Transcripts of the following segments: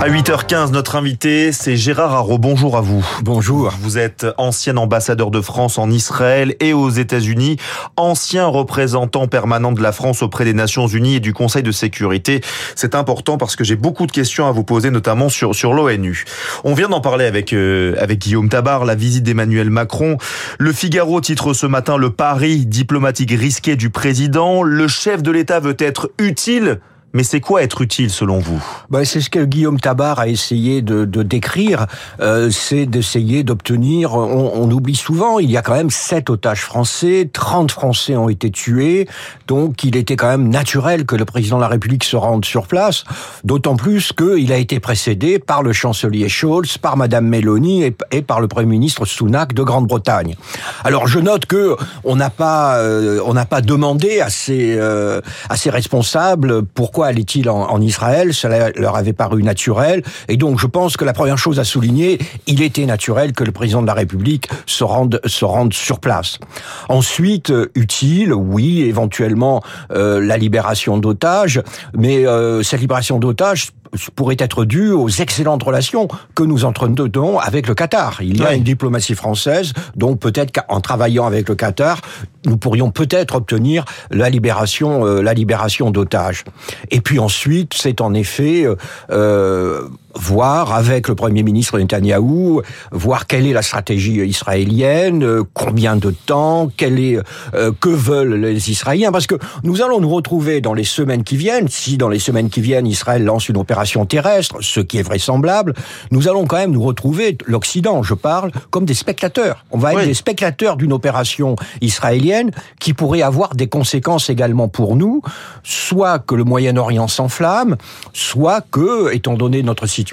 À 8h15, notre invité, c'est Gérard Haro. Bonjour à vous. Bonjour. Vous êtes ancien ambassadeur de France en Israël et aux États-Unis, ancien représentant permanent de la France auprès des Nations Unies et du Conseil de sécurité. C'est important parce que j'ai beaucoup de questions à vous poser, notamment sur, sur l'ONU. On vient d'en parler avec, euh, avec Guillaume Tabar, la visite d'Emmanuel Macron. Le Figaro titre ce matin le pari diplomatique risqué du président. Le chef de l'État veut être utile mais c'est quoi être utile selon vous? Ben, C'est ce que Guillaume Tabar a essayé de, de décrire, euh, c'est d'essayer d'obtenir, on, on, oublie souvent, il y a quand même sept otages français, 30 Français ont été tués, donc il était quand même naturel que le président de la République se rende sur place, d'autant plus qu'il a été précédé par le chancelier Scholz, par Madame Meloni et, par le Premier ministre Sunak de Grande-Bretagne. Alors je note que on n'a pas, euh, on n'a pas demandé à ces, euh, à ces responsables pourquoi pourquoi allait-il en, Israël? Cela leur avait paru naturel. Et donc, je pense que la première chose à souligner, il était naturel que le président de la République se rende, se rende sur place. Ensuite, euh, utile, oui, éventuellement euh, la libération d'otages, mais euh, cette libération d'otages pourrait être due aux excellentes relations que nous entretenons avec le Qatar. Il y a oui. une diplomatie française, donc peut-être qu'en travaillant avec le Qatar, nous pourrions peut-être obtenir la libération, euh, la libération d'otages. Et puis ensuite, c'est en effet euh, voir avec le Premier ministre Netanyahou, voir quelle est la stratégie israélienne, euh, combien de temps, quel est, euh, que veulent les Israéliens, parce que nous allons nous retrouver dans les semaines qui viennent, si dans les semaines qui viennent Israël lance une opération terrestre, ce qui est vraisemblable, nous allons quand même nous retrouver, l'Occident, je parle, comme des spectateurs. On va être oui. des spectateurs d'une opération israélienne qui pourrait avoir des conséquences également pour nous, soit que le Moyen-Orient s'enflamme, soit que, étant donné notre situation,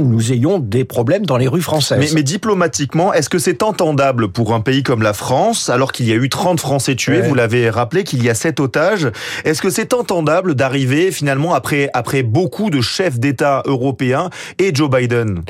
nous ayons des problèmes dans les rues françaises. Mais, mais diplomatiquement, est-ce que c'est entendable pour un pays comme la France, alors qu'il y a eu 30 Français tués, ouais. vous l'avez rappelé, qu'il y a 7 otages, est-ce que c'est entendable d'arriver finalement après, après beaucoup de chefs d'État européens et Joe Biden?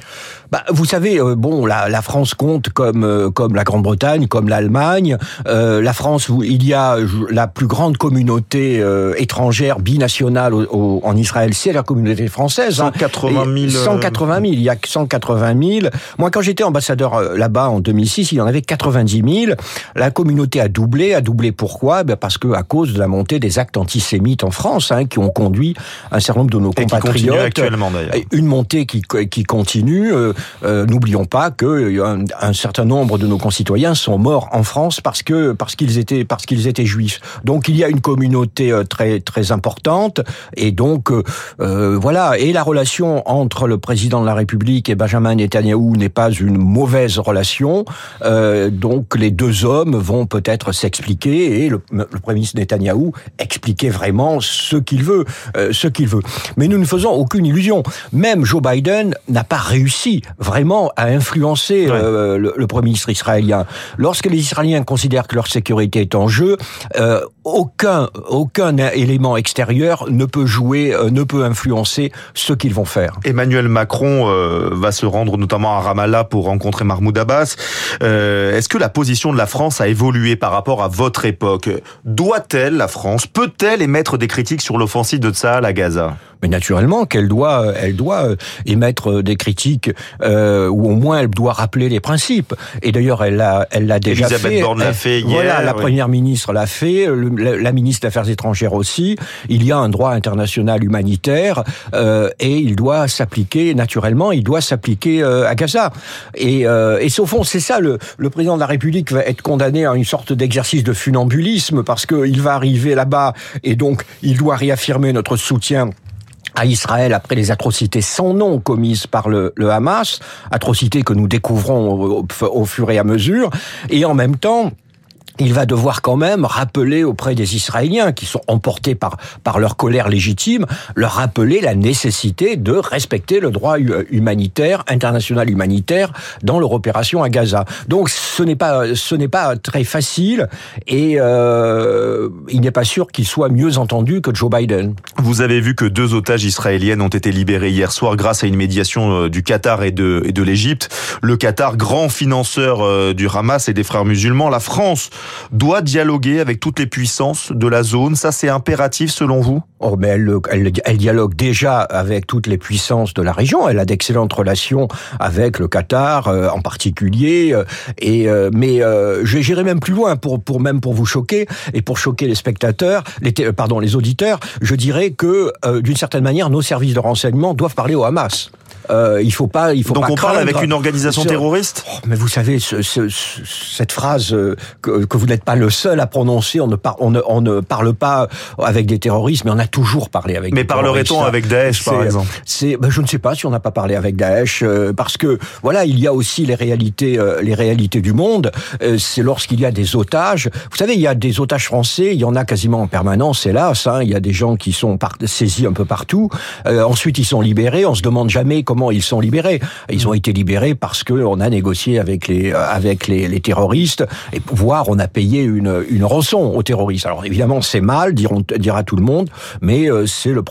Bah, Vous savez, euh, bon, la, la, France compte comme, euh, comme la Grande-Bretagne, comme l'Allemagne. Euh, la France, il y a la plus grande communauté étrangère binationale au, au, en Israël, c'est la communauté française. 180 000 180 000, il y a 180 000. Moi, quand j'étais ambassadeur euh, là-bas en 2006, il y en avait 90 000. La communauté a doublé. A doublé pourquoi? Ben Parce que à cause de la montée des actes antisémites en France, hein, qui ont conduit un certain nombre de nos Et compatriotes. actuellement d'ailleurs. Une montée qui, qui continue. Euh, euh, N'oublions pas que un, un, certain nombre de nos concitoyens sont morts en France parce que parce qu'ils étaient parce qu'ils étaient juifs. Donc il y a une communauté très très importante et donc euh, voilà. Et la relation entre entre le président de la République et Benjamin Netanyahou n'est pas une mauvaise relation. Euh, donc les deux hommes vont peut-être s'expliquer et le, le, premier ministre Netanyahou expliquer vraiment ce qu'il veut, euh, ce qu'il veut. Mais nous ne faisons aucune illusion. Même Joe Biden n'a pas réussi vraiment à influencer ouais. euh, le, le, premier ministre israélien. Lorsque les Israéliens considèrent que leur sécurité est en jeu, aucun aucun élément extérieur ne peut jouer, ne peut influencer ce qu'ils vont faire. Et Emmanuel Macron euh, va se rendre notamment à Ramallah pour rencontrer Mahmoud Abbas. Euh, Est-ce que la position de la France a évolué par rapport à votre époque? Doit-elle, la France, peut-elle émettre des critiques sur l'offensive de Tsahal à Gaza? Mais naturellement qu'elle doit, elle doit euh, émettre des critiques euh, ou au moins elle doit rappeler les principes. Et d'ailleurs, elle l'a, elle l'a déjà Elisabeth fait. Borne l'a fait hier. Voilà, la oui. première ministre l'a fait, le, la, la, ministre des Affaires étrangères aussi. Il y a un droit international humanitaire euh, et il doit s'appliquer naturellement. Il doit s'appliquer euh, à Gaza. Et, euh, et au fond, c'est ça. Le, le président de la République va être condamné à une sorte d'exercice de funambulisme parce qu'il va arriver là-bas et donc il doit réaffirmer notre soutien à Israël après les atrocités sans nom commises par le, Hamas, atrocités que nous découvrons au, fur et à mesure, et en même temps, il va devoir quand même rappeler auprès des Israéliens qui sont emportés par, par leur colère légitime, leur rappeler la nécessité de respecter le droit humanitaire, international humanitaire, dans leur opération à Gaza. Donc ce n'est pas, ce n'est pas très facile et euh, il n'est pas sûr qu'il soit mieux entendu que Joe Biden. Vous avez vu que deux otages israéliennes ont été libérés hier soir grâce à une médiation euh, du Qatar et de, et de l'Égypte. Le Qatar, grand financeur euh, du Hamas et des frères musulmans, la France doit dialoguer avec toutes les puissances de la zone. Ça, c'est impératif selon vous? Oh, mais elle, elle, elle, dialogue déjà avec toutes les puissances de la région. Elle a d'excellentes relations avec le Qatar euh, en particulier. Euh, et euh, mais j'irai même plus loin pour pour même pour vous choquer et pour choquer les spectateurs, les pardon les auditeurs. Je dirais que d'une certaine manière, nos services de renseignement doivent parler au Hamas. Euh, il faut pas, il faut Donc on parle avec une organisation terroriste? Oh, mais vous savez, ce, ce, cette phrase euh, que, que vous n'êtes pas le seul à prononcer, on ne, par, on, ne, on ne parle pas avec des terroristes, mais on a toujours parlé avec. Mais parlerait-on avec Daesh, par exemple C'est, ben, je ne sais pas si on n'a pas parlé avec Daesh, euh, parce que voilà, il y a aussi les réalités, euh, les réalités du monde. c'est lorsqu'il y a des otages. Vous savez, il y a des otages français, il y en a quasiment en permanence, hélas. Hein, il y a des gens qui sont saisis un peu partout. ensuite, ils sont libérés. On se demande jamais comment ils sont libérés. Ils ont été libérés parce que on a négocié avec les euh, avec les, les terroristes et voire on a payé une rançon aux terroristes. Alors évidemment c'est mal, diront dira tout le monde, mais euh, c'est le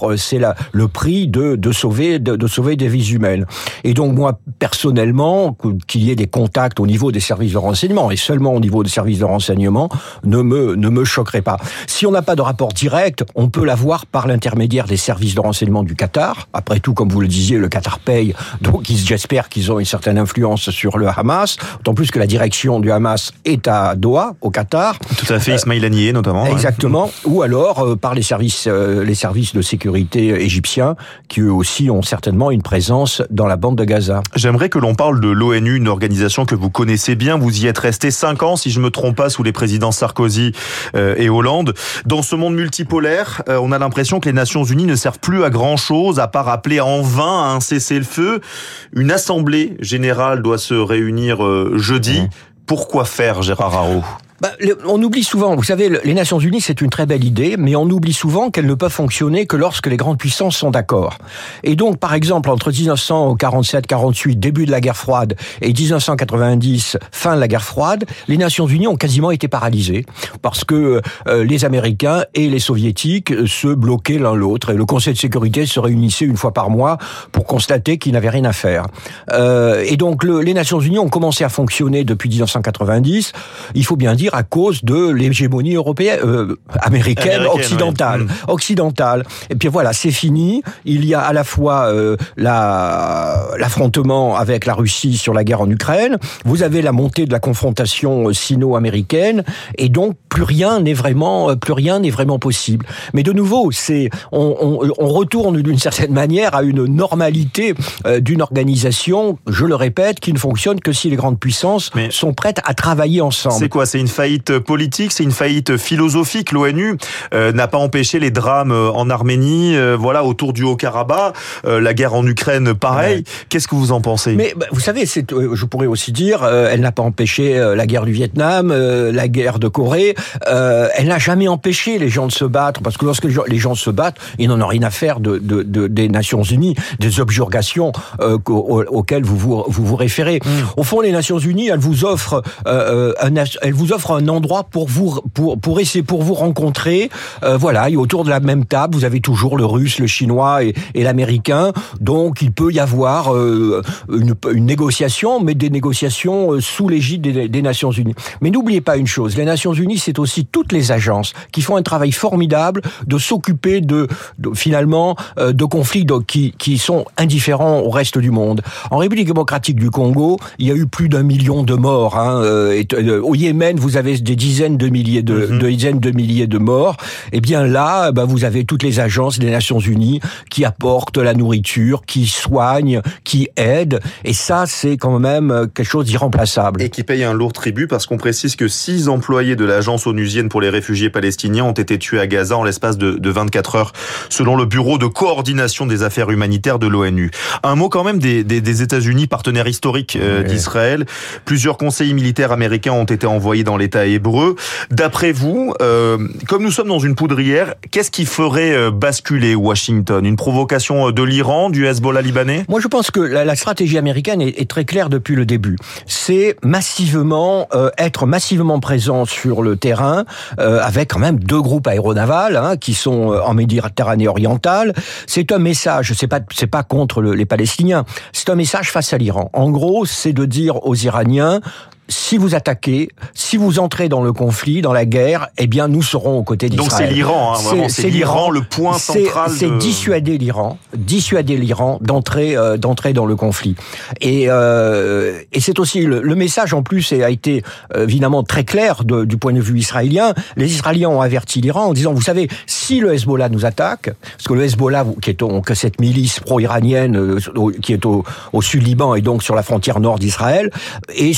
le prix de de sauver de, sauver des vies humaines. Et donc moi personnellement qu'il y ait des contacts au niveau des services de renseignement et seulement au niveau des services de renseignement ne me ne me choquerait pas. Si on n'a pas de rapport direct, on peut l'avoir par l'intermédiaire des services de renseignement du Qatar. Après tout, comme vous le disiez, le Qatar paye donc j'espère qu'ils ont une certaine influence sur le Hamas, d'autant plus que la direction du Hamas est à Doha, au Qatar. Tout à fait, Ismail Haniyeh notamment. Exactement, ou alors euh, par les services, euh, les services de sécurité égyptiens, qui eux aussi ont certainement une présence dans la bande de Gaza. J'aimerais que l'on parle de l'ONU, une organisation que vous connaissez bien. Vous y êtes resté cinq ans, si je me trompe pas, sous les présidents Sarkozy euh, et Hollande. Dans ce monde multipolaire, on a l'impression que les Nations Unies ne servent plus à grand chose, à part appeler en vain à un cessez-le-feu feu. Une assemblée générale doit se réunir euh, jeudi. Mmh. Pourquoi faire, Gérard Haro? Bah, on oublie souvent, vous savez, les Nations Unies, c'est une très belle idée, mais on oublie souvent qu'elles ne peuvent fonctionner que lorsque les grandes puissances sont d'accord. Et donc, par exemple, entre 1947-48, début de la guerre froide, et 1990, fin de la guerre froide, les Nations Unies ont quasiment été paralysées, parce que euh, les Américains et les Soviétiques se bloquaient l'un l'autre, et le Conseil de sécurité se réunissait une fois par mois pour constater qu'ils n'avaient rien à faire. Euh, et donc, le, les Nations Unies ont commencé à fonctionner depuis 1990. Il faut bien dire à cause de l'hégémonie européenne, euh, américaine, occidentale, mm. occidentale. Et puis voilà, c'est fini. Il y a à la fois euh, la l'affrontement avec la Russie sur la guerre en Ukraine. Vous avez la montée de la confrontation euh, sino-américaine, et donc plus rien n'est vraiment euh, plus rien n'est vraiment possible. Mais de nouveau, c'est on, on, on, retourne d'une certaine manière à une normalité d'une organisation, je le répète, qui ne fonctionne que si les grandes puissances sont prêtes à travailler ensemble. C'est quoi C'est une faillite politique, c'est une faillite philosophique. L'ONU euh, n'a pas empêché les drames euh, en Arménie, euh, voilà, autour du Haut-Karabakh, la guerre en Ukraine, pareil. Qu'est-ce que vous en pensez? Mais bah, vous savez, c'est, je pourrais aussi dire, elle n'a pas empêché la guerre du Vietnam, la guerre de Corée. elle n'a jamais empêché les gens de se battre, parce que lorsque les gens se battent, ils n'en ont rien à faire de, de, de des Nations Unies, des objurgations auxquelles vous vous, vous, vous référez. Mm. Au fond, les Nations Unies, elles vous offrent, un, elles vous offrent un endroit pour vous pour pour essayer pour vous rencontrer. Euh, voilà, et autour de la même table, vous avez toujours le russe, le chinois et, l'américain. Donc il peut y avoir euh, une, négociation, mais des négociations euh, sous l'égide des, Nations Unies. Mais n'oubliez pas une chose, les Nations Unies, c'est aussi toutes les agences qui font un travail formidable de s'occuper de, finalement euh, de conflits qui qui sont indifférents au reste du monde. En République démocratique du Congo, il y a eu plus d'un million de morts. Hein, au Yémen, vous vous avez des dizaines de milliers de, mhm. de dizaines de milliers de morts, et eh bien là, bah, vous avez toutes les agences des Nations Unies qui apportent la nourriture, qui soignent, qui aident, et ça, c'est quand même quelque chose d'irremplaçable. Et qui paye un lourd tribut parce qu'on précise que six employés de l'agence onusienne pour les réfugiés palestiniens ont été tués à Gaza en l'espace de, de 24 heures, selon le Bureau de coordination des affaires humanitaires de l'ONU. Un mot quand même des, des, des États-Unis, partenaires historiques euh, d'Israël. Plusieurs conseillers militaires américains ont été envoyés dans les hébreu. D'après vous, euh, comme nous sommes dans une poudrière, qu'est-ce qui ferait euh, basculer Washington? Une provocation euh, de l'Iran, du Hezbollah libanais? Moi, je pense que la, stratégie américaine est, très claire depuis le début. C'est massivement être massivement présent sur le terrain, avec quand même deux groupes aéronavals hein, qui sont en Méditerranée orientale. C'est un message. C'est pas c'est pas contre les Palestiniens. C'est un message face à l'Iran. En gros, c'est de dire aux Iraniens si vous attaquez, si vous entrez dans le conflit, dans la guerre, eh bien, nous serons aux côtés d'Israël. Donc c'est l'Iran, hein, c'est l'Iran le point central. C'est dissuader l'Iran, dissuader l'Iran d'entrer euh, d'entrer dans le conflit. Et, euh, et c'est aussi le, le, message en plus a été euh, évidemment très clair de, du point de vue israélien. Les Israéliens ont averti l'Iran en disant, vous savez, si le Hezbollah nous attaque, parce que le Hezbollah, qui est que cette milice pro-iranienne euh, qui est au, au sud Liban et donc sur la frontière nord d'Israël, est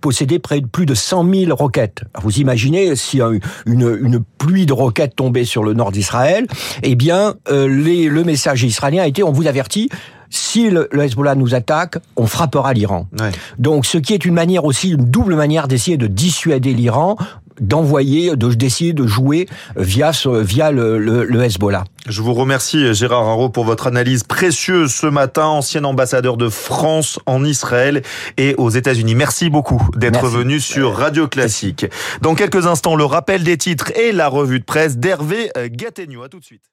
posséder près de plus de 100 000 roquettes. Vous imaginez si une, une pluie de roquettes tombait sur le nord d'Israël, eh bien, euh, le message israélien a été on vous avertit, si le, Hezbollah nous attaque, on frappera l'Iran. Ouais. Donc, ce qui est une manière aussi, une double manière d'essayer de dissuader l'Iran d'envoyer, de d'essayer de jouer via via le, le, le, Hezbollah. Je vous remercie Gérard Haro pour votre analyse précieuse ce matin, ancien ambassadeur de France en Israël et aux États-Unis. Merci beaucoup d'être venu sur Radio Classique. Dans quelques instants, le rappel des titres et la revue de presse d'Hervé Gattegno. À tout de suite.